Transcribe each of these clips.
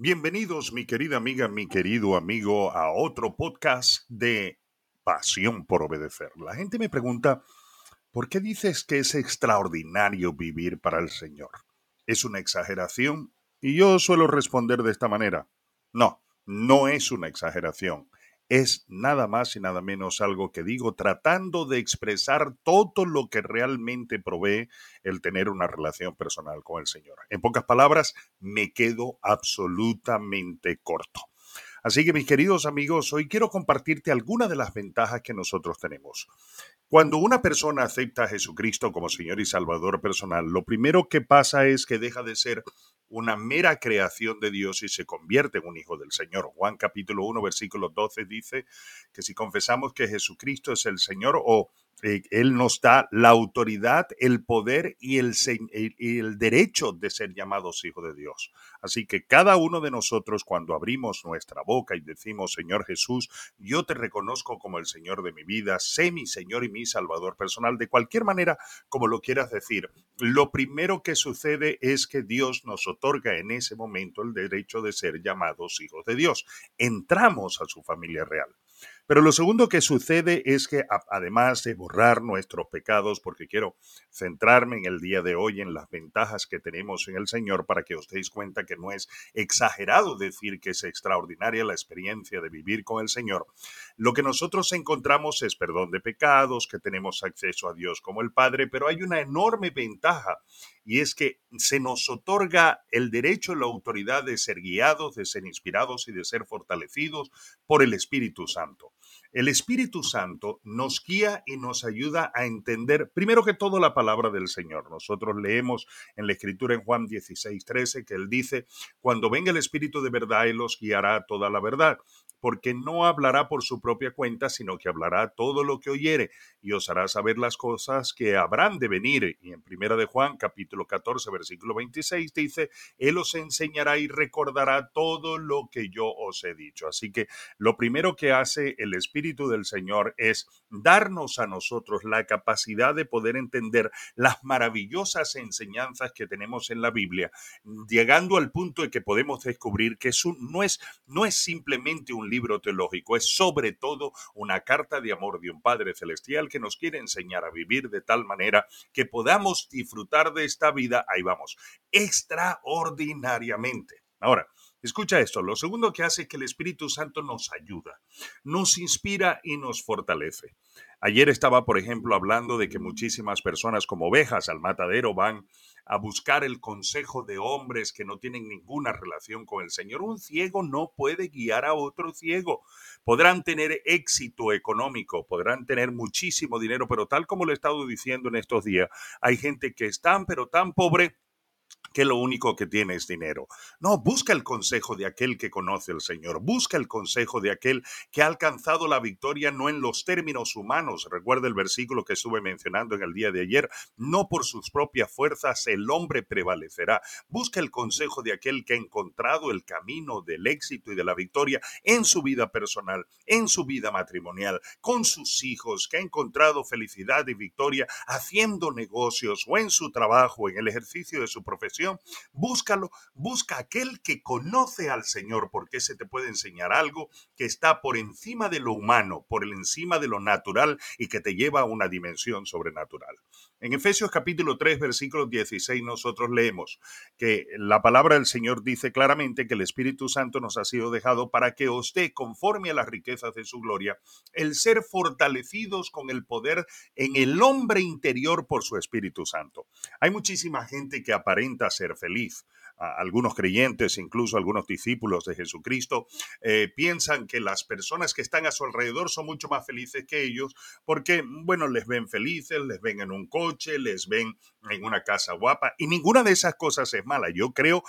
Bienvenidos, mi querida amiga, mi querido amigo, a otro podcast de Pasión por Obedecer. La gente me pregunta, ¿por qué dices que es extraordinario vivir para el Señor? ¿Es una exageración? Y yo suelo responder de esta manera. No, no es una exageración es nada más y nada menos algo que digo tratando de expresar todo lo que realmente provee el tener una relación personal con el Señor. En pocas palabras, me quedo absolutamente corto. Así que mis queridos amigos, hoy quiero compartirte algunas de las ventajas que nosotros tenemos. Cuando una persona acepta a Jesucristo como Señor y Salvador personal, lo primero que pasa es que deja de ser una mera creación de Dios y se convierte en un hijo del Señor. Juan capítulo 1, versículo 12 dice que si confesamos que Jesucristo es el Señor o eh, él nos da la autoridad, el poder y el, el, derecho de ser llamados hijos de Dios. Así que cada uno de nosotros cuando abrimos nuestra boca y decimos, Señor Jesús, yo te reconozco como el Señor de mi vida, sé mi Señor y mi Salvador personal, de cualquier manera como lo quieras decir, lo primero que sucede es que Dios nos otorga en ese momento el derecho de ser llamados hijos de Dios. Entramos a su familia real. Pero lo segundo que sucede es que además de borrar nuestros pecados, porque quiero centrarme en el día de hoy en las ventajas que tenemos en el Señor para que os deis cuenta que no es exagerado decir que es extraordinaria la experiencia de vivir con el Señor, lo que nosotros encontramos es perdón de pecados, que tenemos acceso a Dios como el Padre, pero hay una enorme ventaja y es que se nos otorga el derecho y la autoridad de ser guiados, de ser inspirados y de ser fortalecidos por el Espíritu Santo. El Espíritu Santo nos guía y nos ayuda a entender, primero que todo, la palabra del Señor. Nosotros leemos en la Escritura en Juan 16, 13 que Él dice, cuando venga el Espíritu de verdad, Él los guiará a toda la verdad porque no hablará por su propia cuenta, sino que hablará todo lo que oyere y os hará saber las cosas que habrán de venir. Y en Primera de Juan, capítulo 14, versículo 26, dice, Él os enseñará y recordará todo lo que yo os he dicho. Así que lo primero que hace el Espíritu del Señor es darnos a nosotros la capacidad de poder entender las maravillosas enseñanzas que tenemos en la Biblia, llegando al punto de que podemos descubrir que no, es, no es simplemente un libro teológico, es sobre todo una carta de amor de un Padre Celestial que nos quiere enseñar a vivir de tal manera que podamos disfrutar de esta vida, ahí vamos, extraordinariamente. Ahora, Escucha esto, lo segundo que hace es que el Espíritu Santo nos ayuda, nos inspira y nos fortalece. Ayer estaba, por ejemplo, hablando de que muchísimas personas como ovejas al matadero van a buscar el consejo de hombres que no tienen ninguna relación con el Señor. Un ciego no puede guiar a otro ciego. Podrán tener éxito económico, podrán tener muchísimo dinero, pero tal como lo he estado diciendo en estos días, hay gente que es tan, pero tan pobre que lo único que tiene es dinero. No, busca el consejo de aquel que conoce al Señor, busca el consejo de aquel que ha alcanzado la victoria no en los términos humanos. Recuerda el versículo que estuve mencionando en el día de ayer, no por sus propias fuerzas el hombre prevalecerá. Busca el consejo de aquel que ha encontrado el camino del éxito y de la victoria en su vida personal, en su vida matrimonial, con sus hijos, que ha encontrado felicidad y victoria haciendo negocios o en su trabajo, en el ejercicio de su profesión búscalo, busca aquel que conoce al Señor, porque ese te puede enseñar algo que está por encima de lo humano, por encima de lo natural y que te lleva a una dimensión sobrenatural. En Efesios capítulo 3, versículo 16, nosotros leemos que la palabra del Señor dice claramente que el Espíritu Santo nos ha sido dejado para que os dé, conforme a las riquezas de su gloria, el ser fortalecidos con el poder en el hombre interior por su Espíritu Santo. Hay muchísima gente que aparenta ser feliz. Algunos creyentes, incluso algunos discípulos de Jesucristo, eh, piensan que las personas que están a su alrededor son mucho más felices que ellos porque, bueno, les ven felices, les ven en un coche, les ven en una casa guapa y ninguna de esas cosas es mala. Yo creo,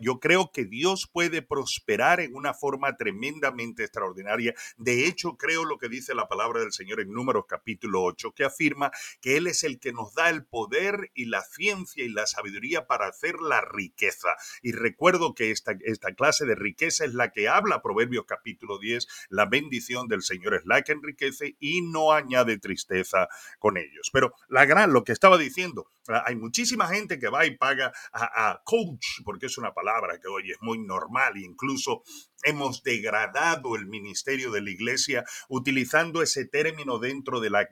yo creo que Dios puede prosperar en una forma tremendamente extraordinaria. De hecho, creo lo que dice la palabra del Señor en Números capítulo 8, que afirma que Él es el que nos da el poder y la ciencia y la sabiduría para hacer la riqueza. Y recuerdo que esta, esta clase de riqueza es la que habla Proverbios capítulo 10, la bendición del Señor es la que enriquece y no añade tristeza con ellos. Pero la gran, lo, que estaba diciendo. Ah, hay muchísima gente que va y paga a, coach, porque es una palabra que hoy es muy normal, incluso hemos degradado el ministerio de la iglesia utilizando ese término dentro de la,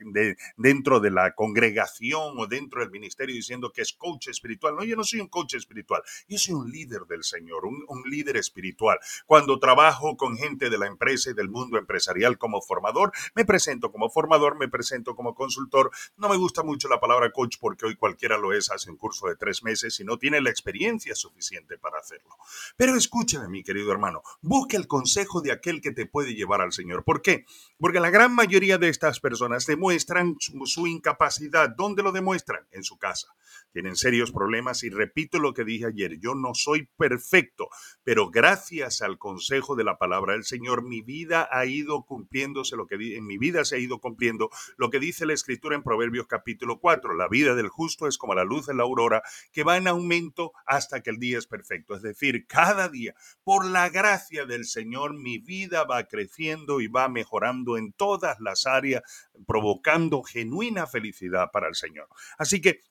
dentro de la congregación o dentro del ministerio diciendo que es coach espiritual. No, yo no soy un coach espiritual, yo soy un líder del Señor, un, un líder espiritual. Cuando trabajo con gente de la empresa y del mundo empresarial como formador, me presento como formador, me presento como consultor. No me gusta mucho la palabra coach porque hoy cualquiera lo es, hace un curso de tres meses y no tiene la experiencia suficiente para hacerlo. Pero escúchame, mi querido hermano, busque el consejo de aquel que te puede llevar al Señor. ¿Por qué? Porque la gran mayoría de estas personas demuestran su, incapacidad. ¿Dónde lo demuestran? En su casa. Tienen serios problemas y repito lo que dije ayer, yo no soy perfecto, pero gracias al consejo de la palabra del Señor, mi vida ha ido cumpliéndose lo que en mi vida se ha ido cumpliendo lo que dice la escritura en Proverbios capítulo 4, la vida del justo es como la luz de la aurora que va en aumento hasta que el día es perfecto, es decir, cada día por la gracia del Señor mi vida va creciendo y va mejorando en todas las áreas, provocando genuina felicidad para el Señor. Así que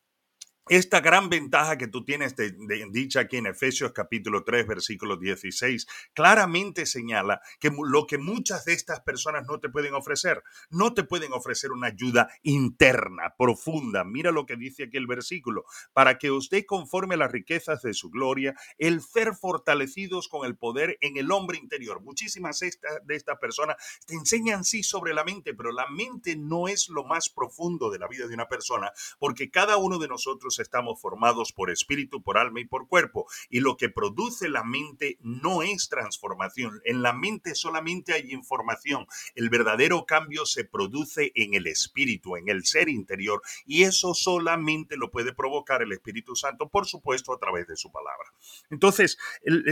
esta gran ventaja que tú tienes de, dicha aquí en Efesios capítulo 3 versículo 16 claramente señala que lo que muchas de estas personas no te pueden ofrecer, no te pueden ofrecer una ayuda interna, profunda. Mira lo que dice aquí el versículo, para que os dé conforme a las riquezas de su gloria, el ser fortalecidos con el poder en el hombre interior. Muchísimas de estas personas te enseñan sí sobre la mente, pero la mente no es lo más profundo de la vida de una persona, porque cada uno de nosotros estamos formados por espíritu, por alma y por cuerpo. Y lo que produce la mente no es transformación. En la mente solamente hay información. El verdadero cambio se produce en el espíritu, en el ser interior. Y eso solamente lo puede provocar el Espíritu Santo, por supuesto, a través de su palabra. Entonces,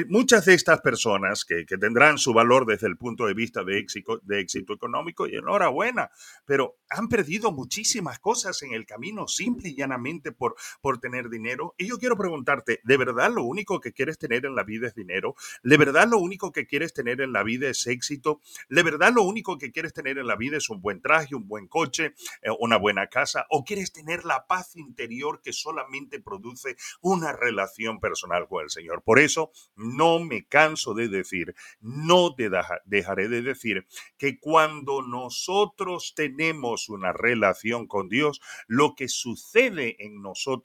muchas de estas personas que, tendrán su valor desde el punto de vista de éxito, de éxito económico, y enhorabuena, pero han perdido muchísimas cosas en el camino, simple y llanamente por por tener dinero. Y yo quiero preguntarte, ¿de verdad lo único que quieres tener en la vida es dinero? ¿De verdad lo único que quieres tener en la vida es éxito? ¿De verdad lo único que quieres tener en la vida es un buen traje, un buen coche, eh, una buena casa? ¿O quieres tener la paz interior que solamente produce una relación personal con el Señor? Por eso no me canso de decir, no te dejaré de decir que cuando nosotros tenemos una relación con Dios, lo que sucede en nosotros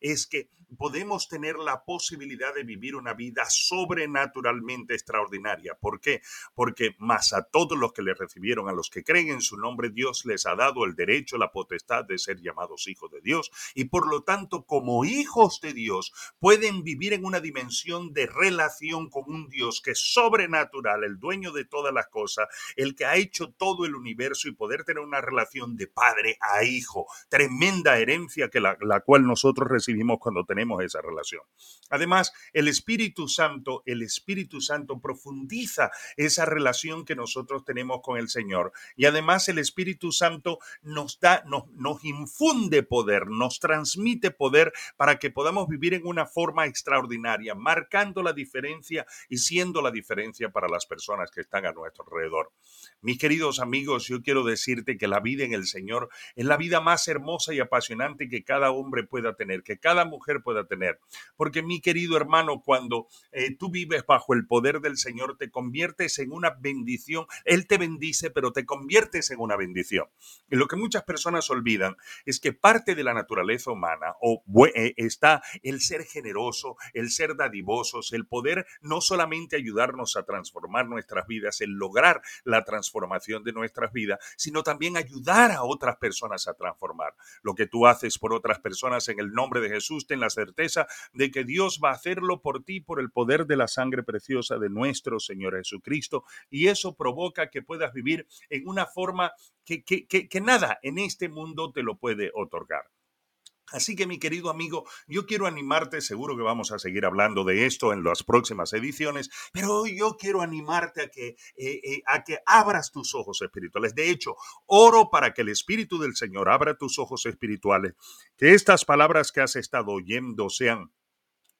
es que podemos tener la posibilidad de vivir una vida sobrenaturalmente extraordinaria. ¿Por qué? Porque más a todos los que le recibieron, a los que creen en su nombre, Dios les ha dado el derecho, la potestad de ser llamados hijos de Dios. Y por lo tanto, como hijos de Dios, pueden vivir en una dimensión de relación con un Dios que es sobrenatural, el dueño de todas las cosas, el que ha hecho todo el universo y poder tener una relación de padre a hijo. Tremenda herencia que la, cual nosotros recibimos cuando tenemos esa relación. Además, el Espíritu Santo, el Espíritu Santo profundiza esa relación que nosotros tenemos con el Señor. Y además el Espíritu Santo nos da, nos, nos infunde poder, nos transmite poder para que podamos vivir en una forma extraordinaria, marcando la diferencia y siendo la diferencia para las personas que están a nuestro alrededor. Mis queridos amigos, yo quiero decirte que la vida en el Señor es la vida más hermosa y apasionante que cada hombre pueda tener, que cada mujer pueda tener. Porque mi querido hermano, cuando eh, tú vives bajo el poder del Señor, te conviertes en una bendición. Él te bendice, pero te conviertes en una bendición. Y lo que muchas personas olvidan es que parte de la naturaleza humana o, eh, está el ser generoso, el ser dadivosos, el poder no solamente ayudarnos a transformar nuestras vidas, el lograr la transformación de nuestras vidas, sino también ayudar a otras personas a transformar. Lo que tú haces por otras personas en el nombre de Jesús, ten la certeza de que Dios va a hacerlo por ti por el poder de la sangre preciosa de nuestro Señor Jesucristo. Y eso provoca que puedas vivir en una forma que, que, que, nada en este mundo te lo puede otorgar. Así que mi querido amigo, yo quiero animarte, seguro que vamos a seguir hablando de esto en las próximas ediciones, pero yo quiero animarte a que, eh, eh, a que abras tus ojos espirituales. De hecho, oro para que el Espíritu del Señor abra tus ojos espirituales, que estas palabras que has estado oyendo sean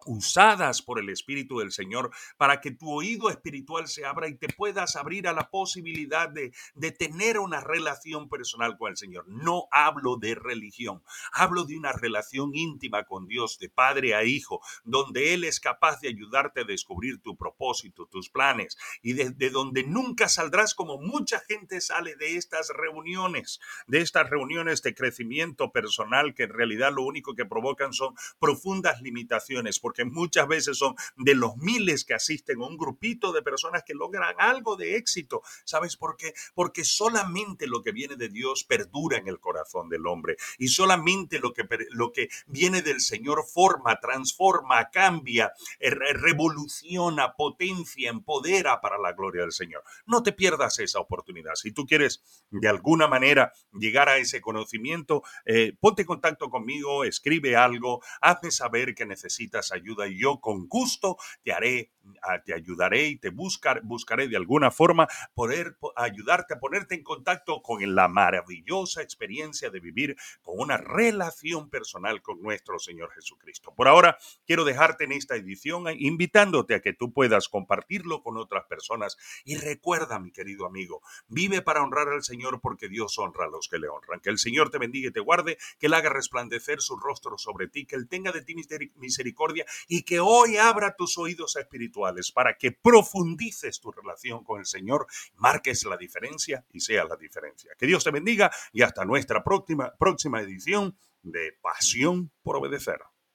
usadas por el Espíritu del Señor para que tu oído espiritual se abra y te puedas abrir a la posibilidad de, de, tener una relación personal con el Señor. No hablo de religión, hablo de una relación íntima con Dios, de padre a hijo, donde Él es capaz de ayudarte a descubrir tu propósito, tus planes y de, de donde nunca saldrás como mucha gente sale de estas reuniones, de estas reuniones de crecimiento personal que en realidad lo único que provocan son profundas limitaciones porque muchas veces son de los miles que asisten a un grupito de personas que logran algo de éxito. ¿Sabes por qué? Porque solamente lo que viene de Dios perdura en el corazón del hombre y solamente lo que, lo que viene del Señor forma, transforma, cambia, eh, revoluciona, potencia, empodera para la gloria del Señor. No te pierdas esa oportunidad. Si tú quieres de alguna manera llegar a ese conocimiento, eh, ponte en contacto conmigo, escribe algo, hazme saber que necesitas ayuda y yo con gusto te haré, te ayudaré y te buscar, buscaré de alguna forma poder ayudarte a ponerte en contacto con la maravillosa experiencia de vivir con una relación personal con nuestro Señor Jesucristo. Por ahora, quiero dejarte en esta edición eh, invitándote a que tú puedas compartirlo con otras personas y recuerda, mi querido amigo, vive para honrar al Señor porque Dios honra a los que le honran. Que el Señor te bendiga y te guarde, que Él haga resplandecer su rostro sobre ti, que Él tenga de ti misericordia y que hoy abra tus oídos para que profundices tu relación con el Señor, marques la diferencia y sea la diferencia. Que Dios te bendiga y hasta nuestra próxima, próxima edición de Pasión por Obedecer.